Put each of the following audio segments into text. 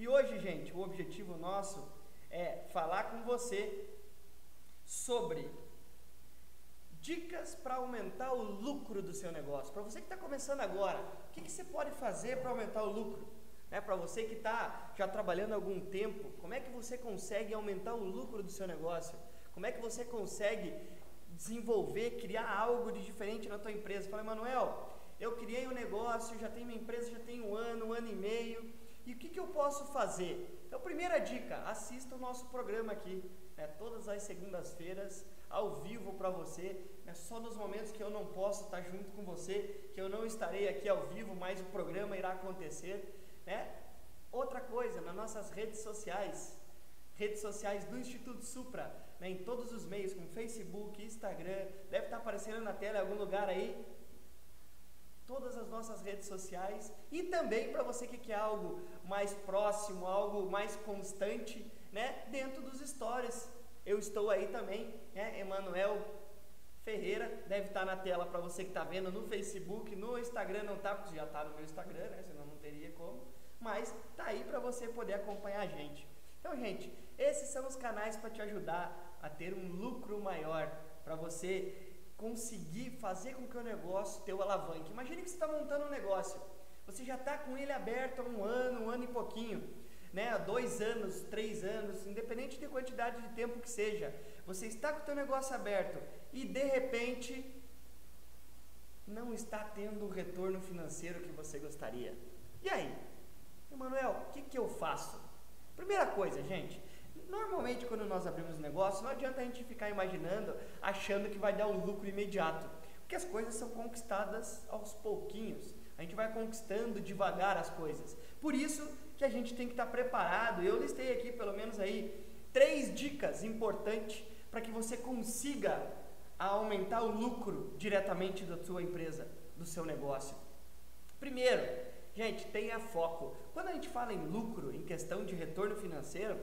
E hoje, gente, o objetivo nosso é falar com você sobre dicas para aumentar o lucro do seu negócio. Para você que está começando agora, o que, que você pode fazer para aumentar o lucro? Né, para você que está já trabalhando há algum tempo, como é que você consegue aumentar o lucro do seu negócio? Como é que você consegue desenvolver, criar algo de diferente na tua empresa? Fala, Manuel, eu criei um negócio, já tenho minha empresa, já tem um ano, um ano e meio, e o que, que eu posso fazer? Então, primeira dica, assista o nosso programa aqui, né, todas as segundas-feiras, ao vivo para você, é só nos momentos que eu não posso estar junto com você, que eu não estarei aqui ao vivo, mas o programa irá acontecer. Né? Outra coisa, nas nossas redes sociais, redes sociais do Instituto Supra, né, em todos os meios, como Facebook, Instagram, deve estar aparecendo na tela em algum lugar aí. Todas as nossas redes sociais e também para você que quer algo mais próximo, algo mais constante, né, dentro dos stories. Eu estou aí também, né, Emanuel Ferreira, deve estar na tela para você que está vendo no Facebook, no Instagram não está, porque já está no meu Instagram, né, senão não teria como mas tá aí para você poder acompanhar a gente. Então, gente, esses são os canais para te ajudar a ter um lucro maior, para você conseguir fazer com que o negócio teu alavanque. Imagine que você está montando um negócio, você já está com ele aberto há um ano, um ano e pouquinho, né, dois anos, três anos, independente de quantidade de tempo que seja, você está com o teu negócio aberto e de repente não está tendo o retorno financeiro que você gostaria. E aí? Emanuel, o que, que eu faço? Primeira coisa, gente, normalmente quando nós abrimos um negócio, não adianta a gente ficar imaginando, achando que vai dar um lucro imediato, porque as coisas são conquistadas aos pouquinhos. A gente vai conquistando devagar as coisas. Por isso que a gente tem que estar preparado. Eu listei aqui pelo menos aí três dicas importantes para que você consiga aumentar o lucro diretamente da sua empresa, do seu negócio. Primeiro, Gente, tenha foco. Quando a gente fala em lucro, em questão de retorno financeiro,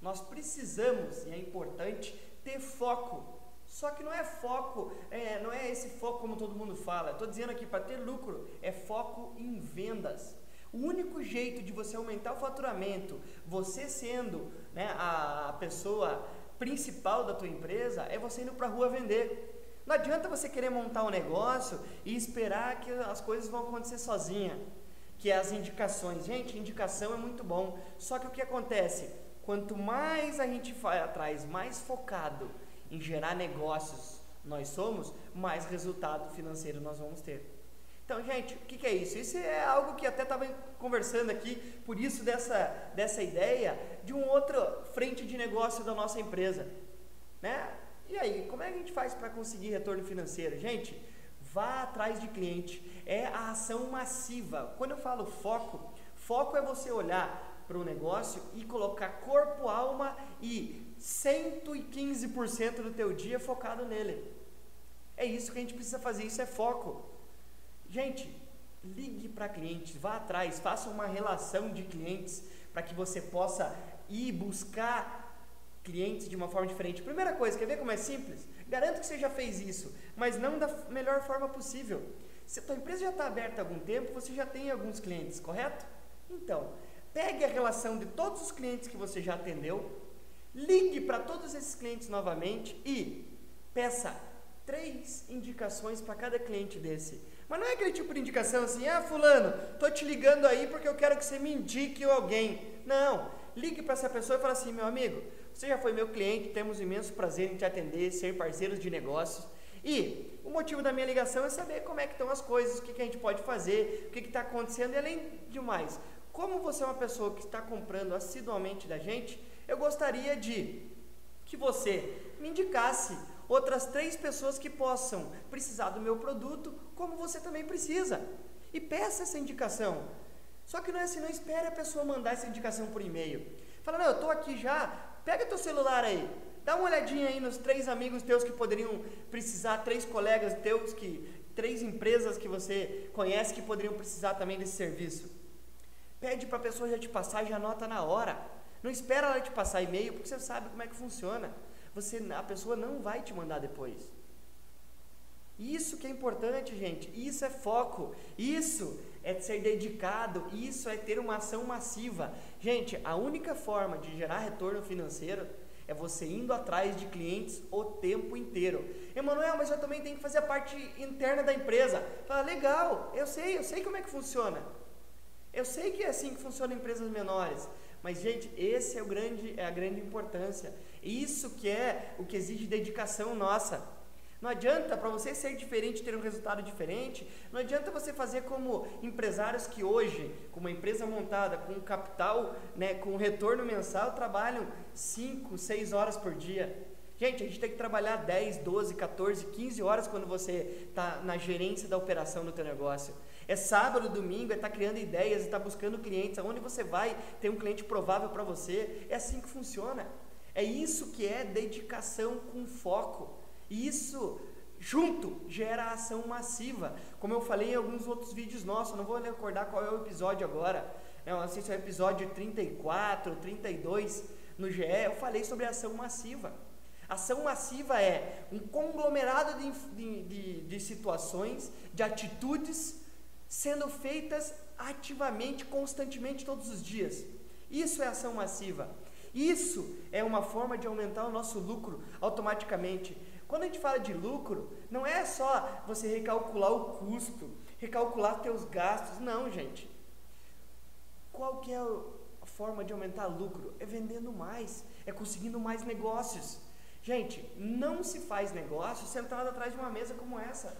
nós precisamos, e é importante, ter foco. Só que não é foco, é, não é esse foco como todo mundo fala. Estou dizendo aqui, para ter lucro, é foco em vendas. O único jeito de você aumentar o faturamento, você sendo né, a pessoa principal da tua empresa, é você indo para a rua vender. Não adianta você querer montar um negócio e esperar que as coisas vão acontecer sozinha que é as indicações. Gente, indicação é muito bom. Só que o que acontece? Quanto mais a gente vai atrás, mais focado em gerar negócios nós somos, mais resultado financeiro nós vamos ter. Então, gente, o que, que, é isso? Isso é algo que até estava conversando aqui, por isso dessa, dessa ideia de um outro frente de negócio da nossa empresa. Né? E aí, como é que a gente faz para conseguir retorno financeiro? Gente, Vá atrás de cliente. É a ação massiva. Quando eu falo foco, foco é você olhar para o negócio e colocar corpo, alma e 115% do teu dia focado nele. É isso que a gente precisa fazer, isso é foco. Gente, ligue para clientes, vá atrás, faça uma relação de clientes para que você possa ir buscar clientes de uma forma diferente. Primeira coisa, quer ver como é simples? Garanto que você já fez isso, mas não da melhor forma possível. Se a tua empresa já está aberta há algum tempo, você já tem alguns clientes, correto? Então, pegue a relação de todos os clientes que você já atendeu, ligue para todos esses clientes novamente e peça três indicações para cada cliente desse. Mas não é aquele tipo de indicação assim, ah, fulano, tô te ligando aí porque eu quero que você me indique alguém. Não, ligue para essa pessoa e fala assim, meu amigo, você já foi meu cliente, temos imenso prazer em te atender, ser parceiros de negócios. E o motivo da minha ligação é saber como é que estão as coisas, o que, que a gente pode fazer, o que está acontecendo e além de mais, como você é uma pessoa que está comprando assiduamente da gente, eu gostaria de que você me indicasse outras três pessoas que possam precisar do meu produto, como você também precisa. E peça essa indicação. Só que não é assim, não espere a pessoa mandar essa indicação por e-mail. Fala, não, eu estou aqui já, Pega teu celular aí, dá uma olhadinha aí nos três amigos teus que poderiam precisar, três colegas teus que, três empresas que você conhece que poderiam precisar também desse serviço. Pede para a pessoa já te passar, já anota na hora. Não espera ela te passar e-mail, porque você sabe como é que funciona. Você, a pessoa não vai te mandar depois. Isso que é importante, gente. Isso é foco. Isso é ser dedicado, isso é ter uma ação massiva. Gente, a única forma de gerar retorno financeiro é você indo atrás de clientes o tempo inteiro. Emanuel, mas eu também tenho que fazer a parte interna da empresa. Fala, legal, eu sei, eu sei como é que funciona. Eu sei que é assim que funciona empresas menores. Mas, gente, esse é, o grande, é a grande importância. Isso que é o que exige dedicação nossa. Não adianta para você ser diferente ter um resultado diferente. Não adianta você fazer como empresários que hoje, com uma empresa montada, com capital, né, com retorno mensal, trabalham 5, 6 horas por dia. Gente, a gente tem que trabalhar 10, 12, 14, 15 horas quando você está na gerência da operação do teu negócio. É sábado, domingo, é estar tá criando ideias, é estar tá buscando clientes. Aonde você vai ter um cliente provável para você. É assim que funciona. É isso que é dedicação com foco. Isso junto gera ação massiva. Como eu falei em alguns outros vídeos nossos, não vou recordar qual é o episódio agora. Eu não sei se é o episódio 34, 32 no GE, eu falei sobre ação massiva. Ação massiva é um conglomerado de, de, de, de situações, de atitudes sendo feitas ativamente, constantemente, todos os dias. Isso é ação massiva. Isso é uma forma de aumentar o nosso lucro automaticamente. Quando a gente fala de lucro, não é só você recalcular o custo, recalcular teus gastos, não, gente. Qual que é a forma de aumentar lucro? É vendendo mais, é conseguindo mais negócios. Gente, não se faz negócio sentado atrás de uma mesa como essa.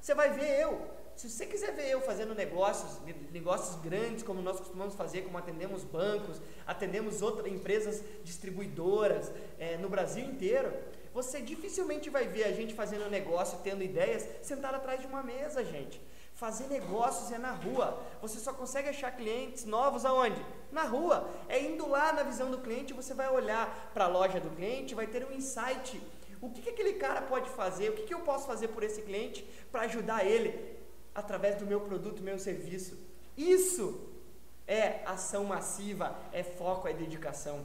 Você vai ver eu. Se você quiser ver eu fazendo negócios, negócios grandes, como nós costumamos fazer, como atendemos bancos, atendemos outras empresas distribuidoras é, no Brasil inteiro, você dificilmente vai ver a gente fazendo negócio, tendo ideias, sentado atrás de uma mesa, gente. Fazer negócios é na rua. Você só consegue achar clientes novos aonde? Na rua. É indo lá na visão do cliente, você vai olhar para a loja do cliente, vai ter um insight. O que, que aquele cara pode fazer? O que, que eu posso fazer por esse cliente para ajudar ele através do meu produto, meu serviço? Isso é ação massiva, é foco, é dedicação.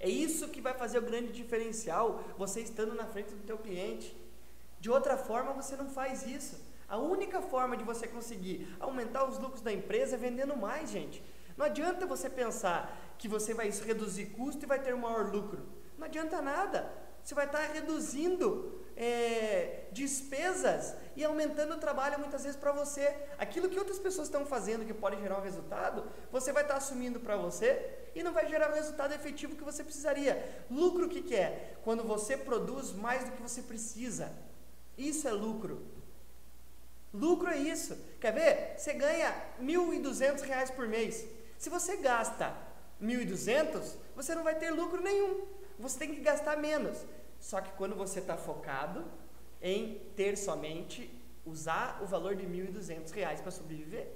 É isso que vai fazer o grande diferencial, você estando na frente do teu cliente. De outra forma, você não faz isso. A única forma de você conseguir aumentar os lucros da empresa é vendendo mais, gente. Não adianta você pensar que você vai reduzir custo e vai ter um maior lucro. Não adianta nada. Você vai estar reduzindo é, despesas e aumentando o trabalho muitas vezes para você. Aquilo que outras pessoas estão fazendo que pode gerar um resultado, você vai estar assumindo para você e não vai gerar o resultado efetivo que você precisaria. Lucro o que, que é? Quando você produz mais do que você precisa. Isso é lucro. Lucro é isso. Quer ver? Você ganha R$ 1.200 por mês. Se você gasta 1.200, você não vai ter lucro nenhum. Você tem que gastar menos. Só que quando você está focado em ter somente, usar o valor de R$ 1.200 para sobreviver.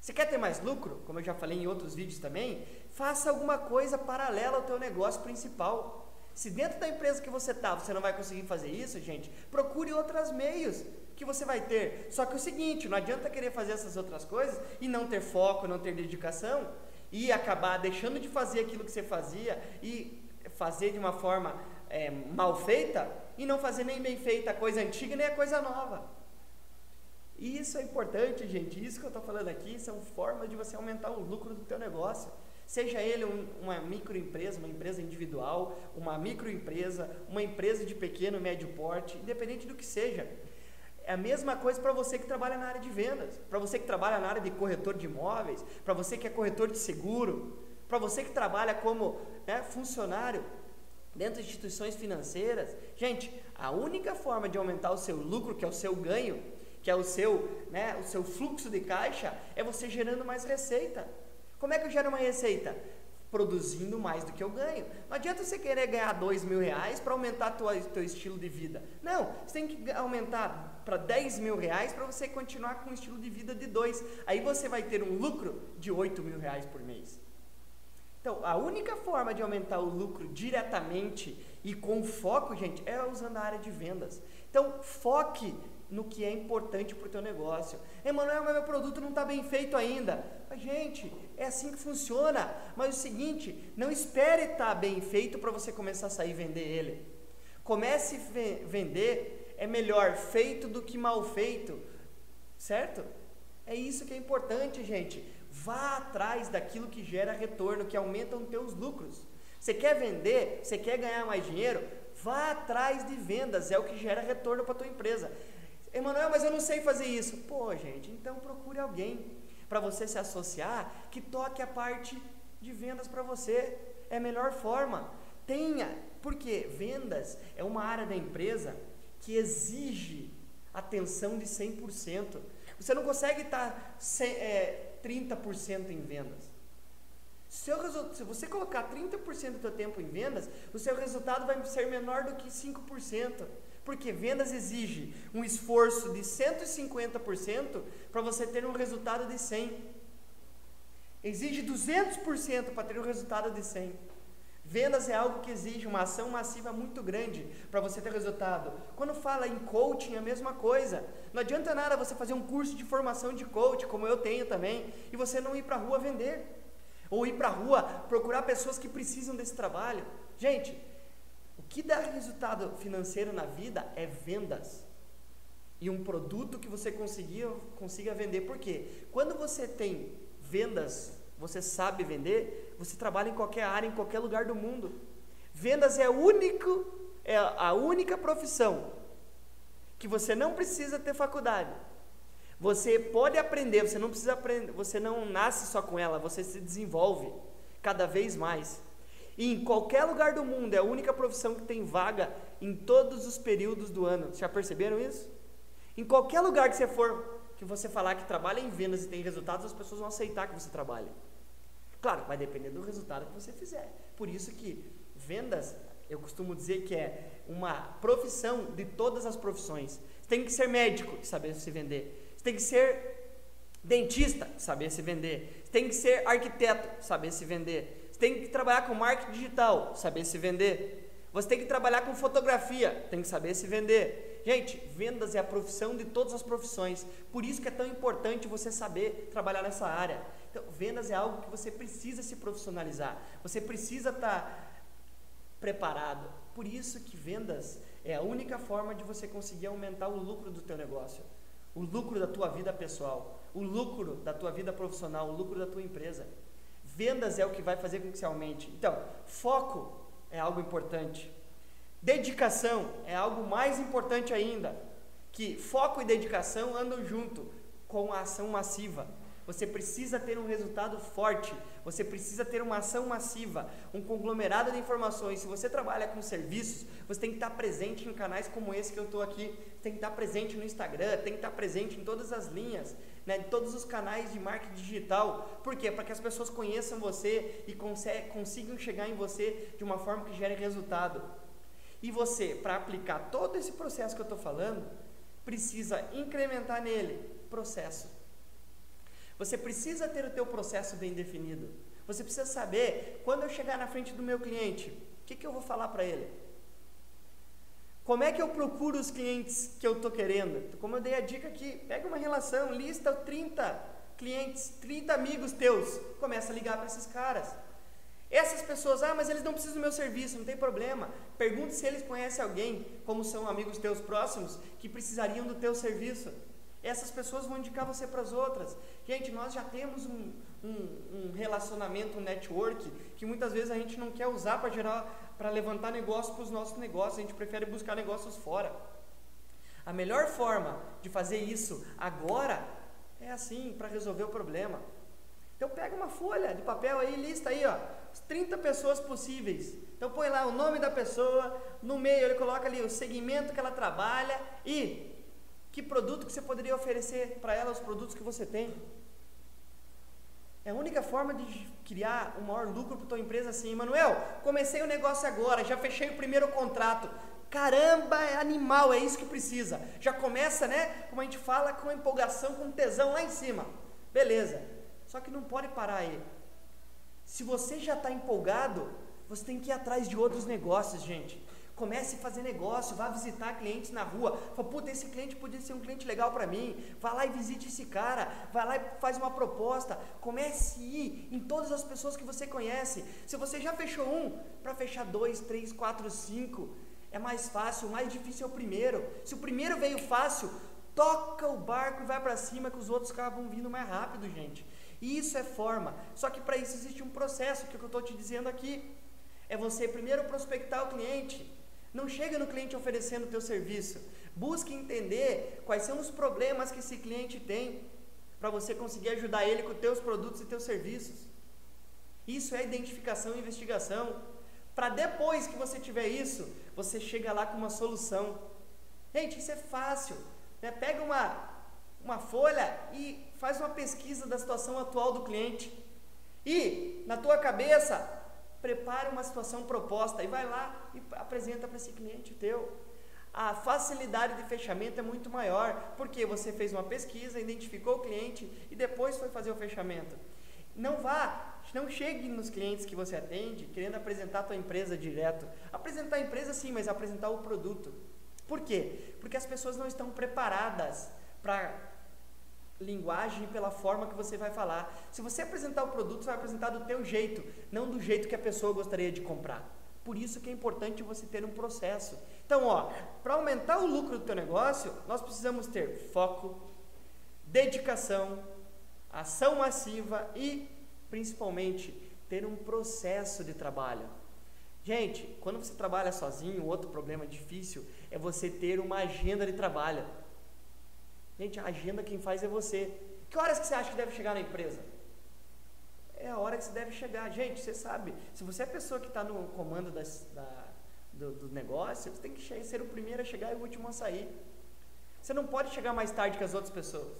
Você quer ter mais lucro? Como eu já falei em outros vídeos também, faça alguma coisa paralela ao teu negócio principal. Se dentro da empresa que você está você não vai conseguir fazer isso, gente, procure outros meios que você vai ter. Só que é o seguinte, não adianta querer fazer essas outras coisas e não ter foco, não ter dedicação e acabar deixando de fazer aquilo que você fazia e fazer de uma forma é, mal feita e não fazer nem bem feita a coisa antiga nem a coisa nova. E isso é importante, gente. Isso que eu estou falando aqui são formas de você aumentar o lucro do teu negócio. Seja ele um, uma microempresa, uma empresa individual, uma microempresa, uma empresa de pequeno, médio porte, independente do que seja. É a mesma coisa para você que trabalha na área de vendas, para você que trabalha na área de corretor de imóveis, para você que é corretor de seguro, para você que trabalha como né, funcionário dentro de instituições financeiras. Gente, a única forma de aumentar o seu lucro, que é o seu ganho, que é o seu, né, o seu fluxo de caixa, é você gerando mais receita. Como é que eu gero uma receita? produzindo mais do que eu ganho. Não adianta você querer ganhar dois mil reais para aumentar o teu estilo de vida. Não, você tem que aumentar para 10 mil reais para você continuar com um estilo de vida de dois. Aí você vai ter um lucro de 8 mil reais por mês. Então, a única forma de aumentar o lucro diretamente e com foco, gente, é usando a área de vendas. Então, foque no que é importante para o teu negócio. Emanuel, mas meu produto não está bem feito ainda. Mas, gente, é assim que funciona. Mas o seguinte, não espere estar tá bem feito para você começar a sair e vender ele. Comece a vender, é melhor feito do que mal feito, certo? É isso que é importante, gente. Vá atrás daquilo que gera retorno, que aumenta os teus lucros. Você quer vender? Você quer ganhar mais dinheiro? Vá atrás de vendas, é o que gera retorno para a tua empresa. Emanuel, mas eu não sei fazer isso. Pô, gente, então procure alguém para você se associar que toque a parte de vendas para você. É a melhor forma. Tenha, porque vendas é uma área da empresa que exige atenção de 100%. Você não consegue estar é, 30% em vendas. Seu se você colocar 30% do seu tempo em vendas, o seu resultado vai ser menor do que 5%. Porque vendas exige um esforço de 150% para você ter um resultado de 100. Exige 200% para ter um resultado de 100. Vendas é algo que exige uma ação massiva muito grande para você ter resultado. Quando fala em coaching, é a mesma coisa. Não adianta nada você fazer um curso de formação de coach, como eu tenho também, e você não ir para a rua vender. Ou ir para a rua procurar pessoas que precisam desse trabalho. Gente, o que dá resultado financeiro na vida é vendas. E um produto que você consiga, consiga vender. Por quê? Quando você tem vendas você sabe vender, você trabalha em qualquer área, em qualquer lugar do mundo. Vendas é, único, é a única profissão que você não precisa ter faculdade. Você pode aprender, você não precisa aprender, você não nasce só com ela, você se desenvolve cada vez mais. E em qualquer lugar do mundo é a única profissão que tem vaga em todos os períodos do ano. Já perceberam isso? Em qualquer lugar que você for, que você falar que trabalha em vendas e tem resultados, as pessoas vão aceitar que você trabalha. Claro, vai depender do resultado que você fizer. Por isso que vendas, eu costumo dizer que é uma profissão de todas as profissões. Você tem que ser médico e saber se vender. Você tem que ser dentista, saber se vender. Você tem que ser arquiteto, saber se vender. Você tem que trabalhar com marketing digital, saber se vender. Você tem que trabalhar com fotografia, tem que saber se vender. Gente, vendas é a profissão de todas as profissões. Por isso que é tão importante você saber trabalhar nessa área. Então, vendas é algo que você precisa se profissionalizar. Você precisa estar tá preparado. Por isso que vendas é a única forma de você conseguir aumentar o lucro do teu negócio, o lucro da tua vida pessoal, o lucro da tua vida profissional, o lucro da tua empresa. Vendas é o que vai fazer com que você aumente. Então, foco é algo importante. Dedicação é algo mais importante ainda. Que foco e dedicação andam junto com a ação massiva. Você precisa ter um resultado forte, você precisa ter uma ação massiva, um conglomerado de informações. Se você trabalha com serviços, você tem que estar presente em canais como esse que eu estou aqui, tem que estar presente no Instagram, tem que estar presente em todas as linhas, né, em todos os canais de marketing digital. Por quê? Para que as pessoas conheçam você e consigam chegar em você de uma forma que gere resultado. E você, para aplicar todo esse processo que eu estou falando, precisa incrementar nele processo. Você precisa ter o teu processo bem definido. Você precisa saber, quando eu chegar na frente do meu cliente, o que, que eu vou falar para ele? Como é que eu procuro os clientes que eu estou querendo? Como eu dei a dica aqui, pega uma relação, lista 30 clientes, 30 amigos teus, começa a ligar para esses caras. Essas pessoas, ah, mas eles não precisam do meu serviço, não tem problema. Pergunte se eles conhecem alguém, como são amigos teus próximos, que precisariam do teu serviço essas pessoas vão indicar você para as outras. Gente, nós já temos um, um, um, relacionamento, um network, que muitas vezes a gente não quer usar para gerar, para levantar negócio para os nossos negócios, a gente prefere buscar negócios fora. A melhor forma de fazer isso agora é assim, para resolver o problema. Então pega uma folha de papel aí, lista aí, ó, 30 pessoas possíveis. Então põe lá o nome da pessoa, no meio ele coloca ali o segmento que ela trabalha e que produto que você poderia oferecer para ela, os produtos que você tem? É a única forma de criar um maior lucro para tua empresa assim, Manuel, comecei o negócio agora, já fechei o primeiro contrato. Caramba, é animal, é isso que precisa. Já começa, né? Como a gente fala, com empolgação, com tesão lá em cima. Beleza. Só que não pode parar aí. Se você já está empolgado, você tem que ir atrás de outros negócios, gente. Comece a fazer negócio, vá visitar clientes na rua. Fala, puta, esse cliente podia ser um cliente legal para mim. Vá lá e visite esse cara. Vá lá e faz uma proposta. Comece a ir em todas as pessoas que você conhece. Se você já fechou um, para fechar dois, três, quatro, cinco, é mais fácil. O mais difícil é o primeiro. Se o primeiro veio fácil, toca o barco e vai para cima que os outros acabam vindo mais rápido, gente. Isso é forma. Só que para isso existe um processo, que é o que eu estou te dizendo aqui. É você primeiro prospectar o cliente. Não chega no cliente oferecendo o teu serviço. Busque entender quais são os problemas que esse cliente tem para você conseguir ajudar ele com teus produtos e teus serviços. Isso é identificação e investigação. Para depois que você tiver isso, você chega lá com uma solução. Gente, isso é fácil. Né? Pega uma, uma folha e faz uma pesquisa da situação atual do cliente. E, na tua cabeça, prepara uma situação proposta e vai lá e apresenta para esse cliente teu. A facilidade de fechamento é muito maior, porque você fez uma pesquisa, identificou o cliente e depois foi fazer o fechamento. Não vá não chegue nos clientes que você atende querendo apresentar a tua empresa direto. Apresentar a empresa sim, mas apresentar o produto. Por quê? Porque as pessoas não estão preparadas para linguagem pela forma que você vai falar. Se você apresentar o produto, você vai apresentar do teu jeito, não do jeito que a pessoa gostaria de comprar. Por isso que é importante você ter um processo. Então, ó, para aumentar o lucro do teu negócio, nós precisamos ter foco, dedicação, ação massiva e principalmente ter um processo de trabalho. Gente, quando você trabalha sozinho, outro problema difícil é você ter uma agenda de trabalho. Gente, a agenda quem faz é você. Que horas que você acha que deve chegar na empresa? É a hora que você deve chegar. Gente, você sabe, se você é a pessoa que está no comando das, da, do, do, negócio, você tem que ser o primeiro a chegar e o último a sair. Você não pode chegar mais tarde que as outras pessoas.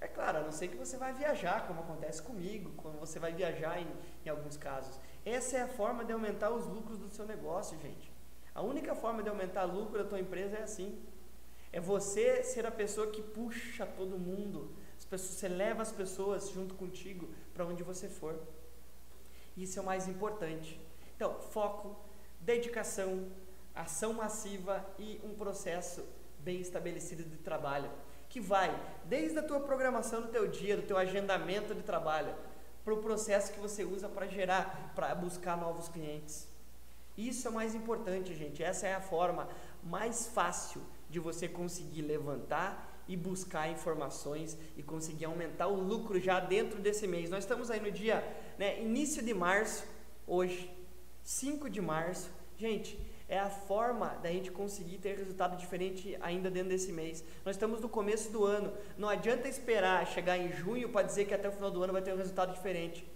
É claro, a não ser que você vai viajar, como acontece comigo, quando você vai viajar em, em alguns casos. Essa é a forma de aumentar os lucros do seu negócio, gente. A única forma de aumentar lucro da tua empresa é assim. É você ser a pessoa que puxa todo mundo. As pessoas, você leva as pessoas junto contigo para onde você for. Isso é o mais importante. Então, foco, dedicação, ação massiva e um processo bem estabelecido de trabalho que vai desde a tua programação do teu dia, do teu agendamento de trabalho, para o processo que você usa para gerar, para buscar novos clientes. Isso é o mais importante, gente. Essa é a forma mais fácil de você conseguir levantar e buscar informações e conseguir aumentar o lucro já dentro desse mês. Nós estamos aí no dia, né, início de março, hoje, 5 de março. Gente, é a forma da gente conseguir ter resultado diferente ainda dentro desse mês. Nós estamos no começo do ano, não adianta esperar chegar em junho para dizer que até o final do ano vai ter um resultado diferente.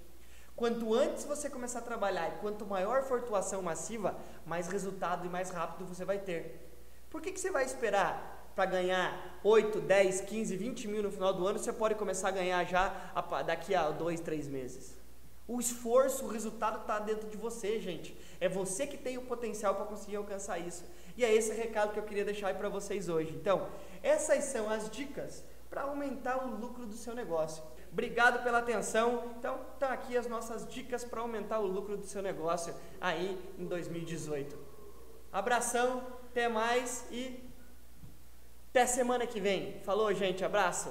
Quanto antes você começar a trabalhar e quanto maior for a tua ação massiva, mais resultado e mais rápido você vai ter. Por que, que você vai esperar para ganhar 8, 10, 15, 20 mil no final do ano? Você pode começar a ganhar já daqui a 2, 3 meses. O esforço, o resultado está dentro de você, gente. É você que tem o potencial para conseguir alcançar isso. E é esse recado que eu queria deixar para vocês hoje. Então, essas são as dicas para aumentar o lucro do seu negócio. Obrigado pela atenção. Então, estão tá aqui as nossas dicas para aumentar o lucro do seu negócio aí em 2018. Abração, até mais e até semana que vem. Falou, gente, abraço.